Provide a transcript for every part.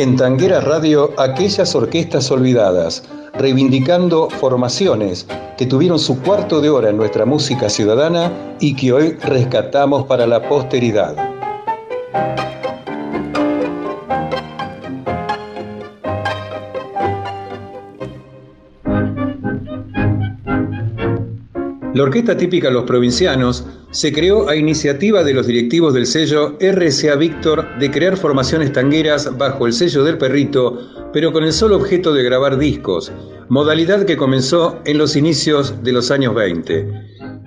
En Tanguera Radio, aquellas orquestas olvidadas, reivindicando formaciones que tuvieron su cuarto de hora en nuestra música ciudadana y que hoy rescatamos para la posteridad. La orquesta típica Los Provincianos se creó a iniciativa de los directivos del sello RCA Víctor de crear formaciones tangueras bajo el sello del perrito, pero con el solo objeto de grabar discos, modalidad que comenzó en los inicios de los años 20.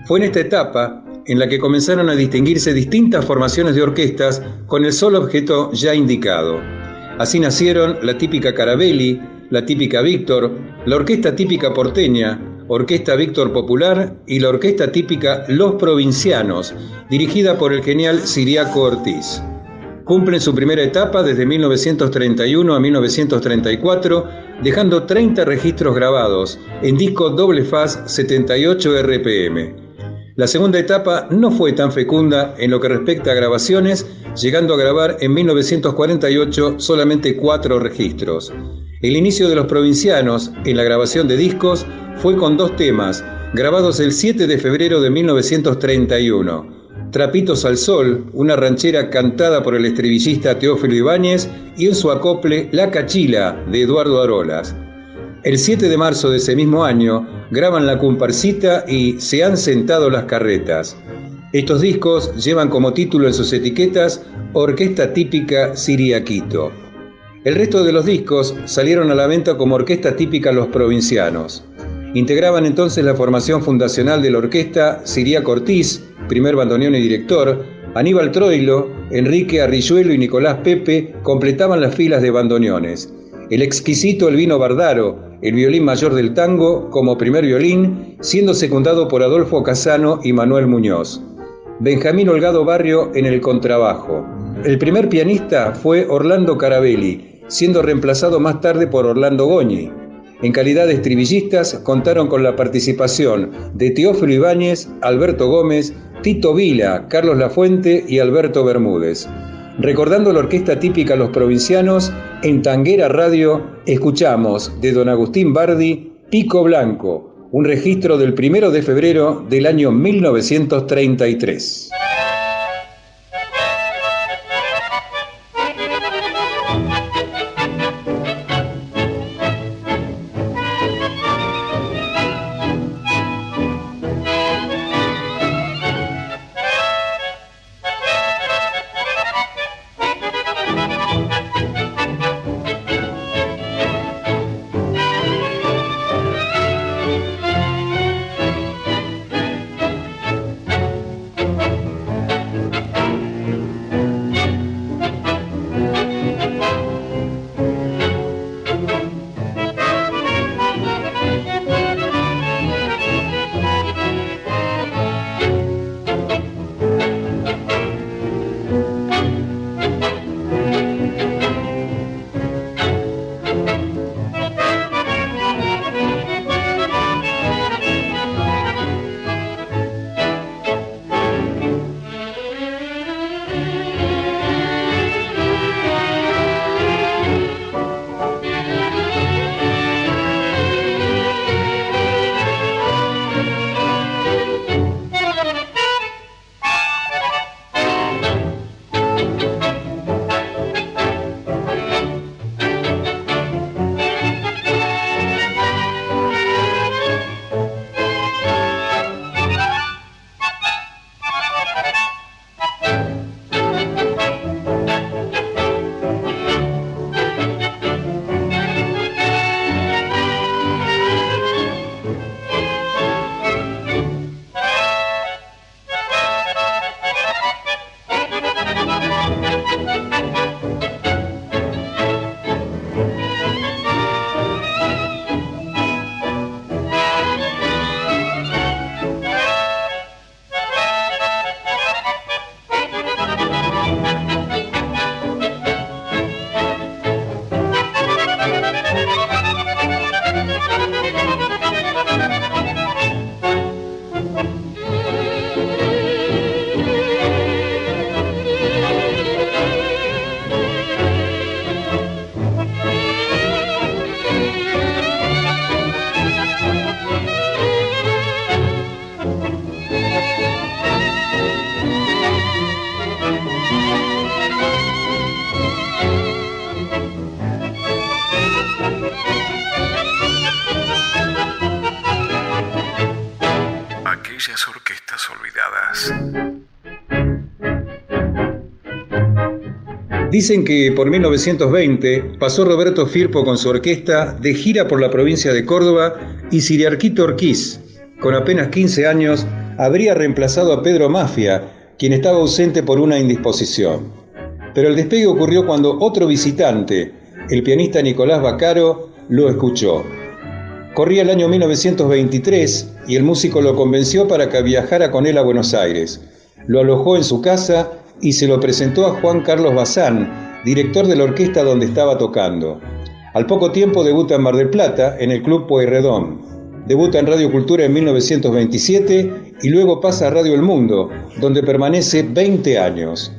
Fue en esta etapa en la que comenzaron a distinguirse distintas formaciones de orquestas con el solo objeto ya indicado. Así nacieron la típica Carabelli, la típica Víctor, la orquesta típica porteña, Orquesta Víctor Popular y la orquesta típica Los Provincianos, dirigida por el genial Siriaco Ortiz. Cumplen su primera etapa desde 1931 a 1934, dejando 30 registros grabados en disco doble faz 78 RPM. La segunda etapa no fue tan fecunda en lo que respecta a grabaciones, llegando a grabar en 1948 solamente cuatro registros. El inicio de los provincianos en la grabación de discos fue con dos temas, grabados el 7 de febrero de 1931. Trapitos al Sol, una ranchera cantada por el estribillista Teófilo Ibáñez, y en su acople La Cachila de Eduardo Arolas. El 7 de marzo de ese mismo año graban La Comparsita y Se han sentado las carretas. Estos discos llevan como título en sus etiquetas Orquesta Típica Siriaquito. El resto de los discos salieron a la venta como orquesta típica Los Provincianos. Integraban entonces la formación fundacional de la orquesta Siria Cortiz, primer bandoneón y director, Aníbal Troilo, Enrique Arrilluelo y Nicolás Pepe completaban las filas de bandoneones. El exquisito Elvino Bardaro, el violín mayor del tango, como primer violín, siendo secundado por Adolfo Casano y Manuel Muñoz. Benjamín Holgado Barrio en el contrabajo. El primer pianista fue Orlando Carabelli, siendo reemplazado más tarde por Orlando Goñi. En calidad de estribillistas contaron con la participación de Teófilo Ibáñez, Alberto Gómez, Tito Vila, Carlos Lafuente y Alberto Bermúdez. Recordando la orquesta típica Los Provincianos, en Tanguera Radio escuchamos de don Agustín Bardi Pico Blanco, un registro del primero de febrero del año 1933. Aquellas orquestas olvidadas. Dicen que por 1920 pasó Roberto Firpo con su orquesta de gira por la provincia de Córdoba y Siriarquito Orquiz, con apenas 15 años, habría reemplazado a Pedro Mafia, quien estaba ausente por una indisposición. Pero el despegue ocurrió cuando otro visitante, el pianista Nicolás Bacaro, lo escuchó. Corría el año 1923 y el músico lo convenció para que viajara con él a Buenos Aires. Lo alojó en su casa y se lo presentó a Juan Carlos Bazán, director de la orquesta donde estaba tocando. Al poco tiempo debuta en Mar del Plata, en el Club Pueyrredón. Debuta en Radio Cultura en 1927 y luego pasa a Radio El Mundo, donde permanece 20 años.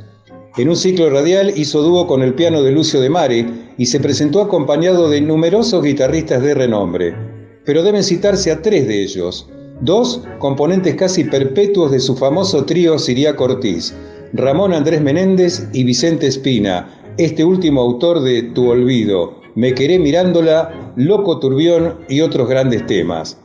En un ciclo radial hizo dúo con el piano de Lucio de Mare y se presentó acompañado de numerosos guitarristas de renombre. Pero deben citarse a tres de ellos, dos componentes casi perpetuos de su famoso trío Siria Ortiz, Ramón Andrés Menéndez y Vicente Espina, este último autor de Tu Olvido, Me Queré Mirándola, Loco Turbión y otros grandes temas.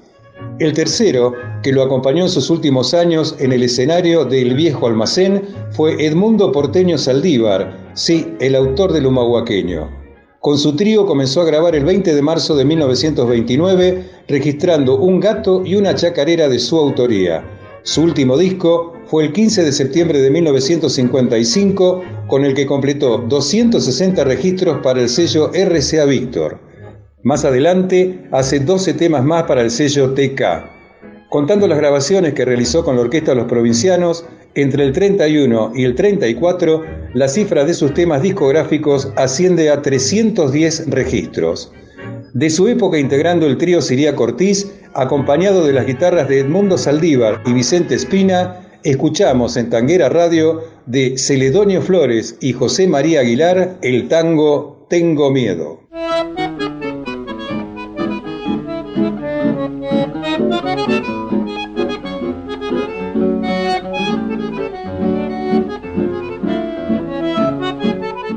El tercero, que lo acompañó en sus últimos años en el escenario del Viejo Almacén, fue Edmundo Porteño Saldívar, sí, el autor del Humahuaqueño. Con su trío comenzó a grabar el 20 de marzo de 1929, registrando un gato y una chacarera de su autoría. Su último disco fue el 15 de septiembre de 1955, con el que completó 260 registros para el sello RCA Victor. Más adelante hace 12 temas más para el sello TK. Contando las grabaciones que realizó con la Orquesta los Provincianos, entre el 31 y el 34, la cifra de sus temas discográficos asciende a 310 registros. De su época integrando el trío Siria Cortiz, acompañado de las guitarras de Edmundo Saldívar y Vicente Espina, escuchamos en Tanguera Radio de Celedonio Flores y José María Aguilar el tango Tengo Miedo.